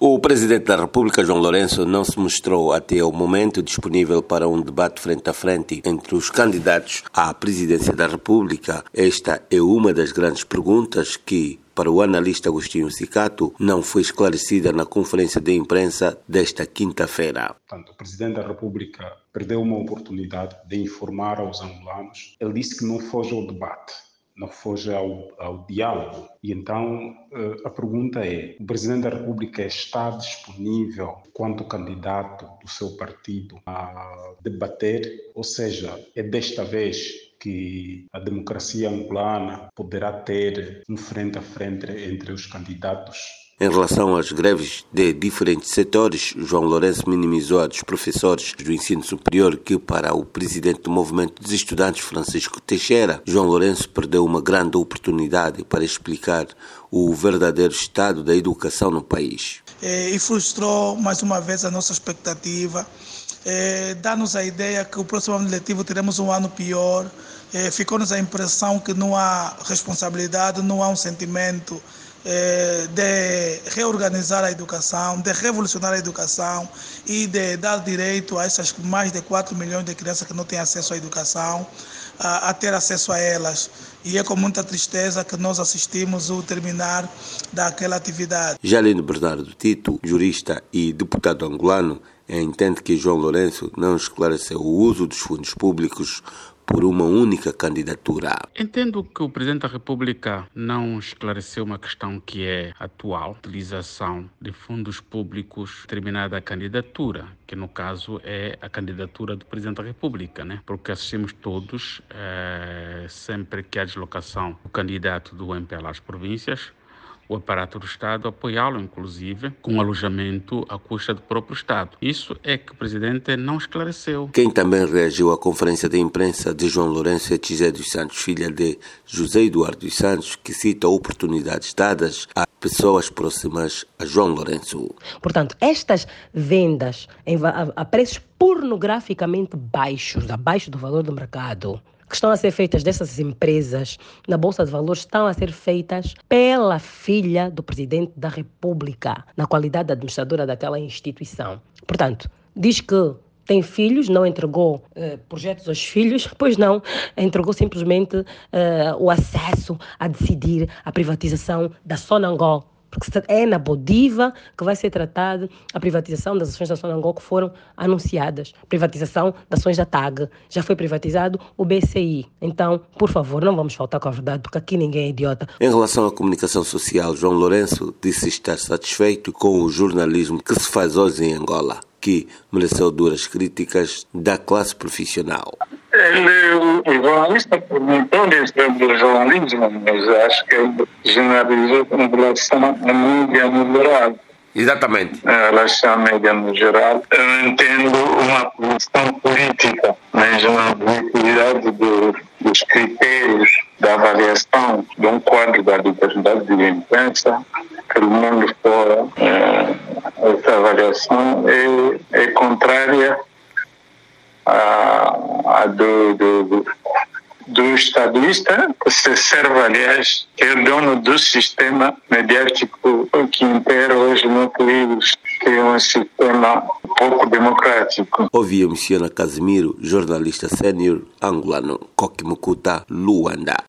O presidente da República, João Lourenço, não se mostrou até o momento disponível para um debate frente a frente entre os candidatos à presidência da República. Esta é uma das grandes perguntas que, para o analista Agostinho Sicato, não foi esclarecida na conferência de imprensa desta quinta-feira. o presidente da República perdeu uma oportunidade de informar aos angolanos. Ele disse que não foge ao debate não foge ao, ao diálogo. E então eh, a pergunta é: o Presidente da República está disponível, quanto candidato do seu partido, a debater? Ou seja, é desta vez que a democracia angolana poderá ter um frente a frente entre os candidatos em relação às greves de diferentes setores, João Lourenço minimizou a dos professores do ensino superior que, para o presidente do movimento dos estudantes, Francisco Teixeira, João Lourenço perdeu uma grande oportunidade para explicar o verdadeiro estado da educação no país. É, e frustrou mais uma vez a nossa expectativa, é, dá-nos a ideia que o próximo ano letivo teremos um ano pior, é, ficou-nos a impressão que não há responsabilidade, não há um sentimento eh, de reorganizar a educação, de revolucionar a educação e de dar direito a essas mais de 4 milhões de crianças que não têm acesso à educação, a, a ter acesso a elas. E é com muita tristeza que nós assistimos o terminar daquela atividade. Jalino Bernardo Tito, jurista e deputado angolano, entende que João Lourenço não esclareceu o uso dos fundos públicos por uma única candidatura. Entendo que o Presidente da República não esclareceu uma questão que é atual, utilização de fundos públicos determinada candidatura, que no caso é a candidatura do Presidente da República, né? Porque assistimos todos, é, sempre que há deslocação do candidato do MPLA às províncias, o aparato do Estado apoiá-lo, inclusive, com alojamento à custa do próprio Estado. Isso é que o presidente não esclareceu. Quem também reagiu à conferência de imprensa de João Lourenço é Tizé dos Santos, filha de José Eduardo dos Santos, que cita oportunidades dadas a pessoas próximas a João Lourenço. Portanto, estas vendas a preços pornograficamente baixos, abaixo do valor do mercado, que estão a ser feitas dessas empresas na Bolsa de Valores estão a ser feitas pela filha do presidente da República, na qualidade de administradora daquela instituição. Portanto, diz que tem filhos, não entregou uh, projetos aos filhos, pois não, entregou simplesmente uh, o acesso a decidir a privatização da Sonangol porque é na Bodiva que vai ser tratada a privatização das ações da Sonangol que foram anunciadas. Privatização das ações da TAG. Já foi privatizado o BCI. Então, por favor, não vamos faltar com a verdade, porque aqui ninguém é idiota. Em relação à comunicação social, João Lourenço disse estar satisfeito com o jornalismo que se faz hoje em Angola, que mereceu duras críticas da classe profissional. O, jornalista perguntou sobre jornalismo, mas acho que ele generalizou com relação à mídia no geral. Exatamente. Em relação à mídia no geral, eu entendo uma posição política, mesmo a objetividade do, dos critérios da avaliação de um quadro da liberdade de imprensa, pelo mundo fora, é, essa avaliação é, é contrária a, a do, do, do estadista, se serve, aliás, que é dono do sistema mediático que impera hoje no país, que é um sistema pouco democrático. Ouvia Missiona Casimiro, jornalista sênior angolano, Kokimukuta, Luanda.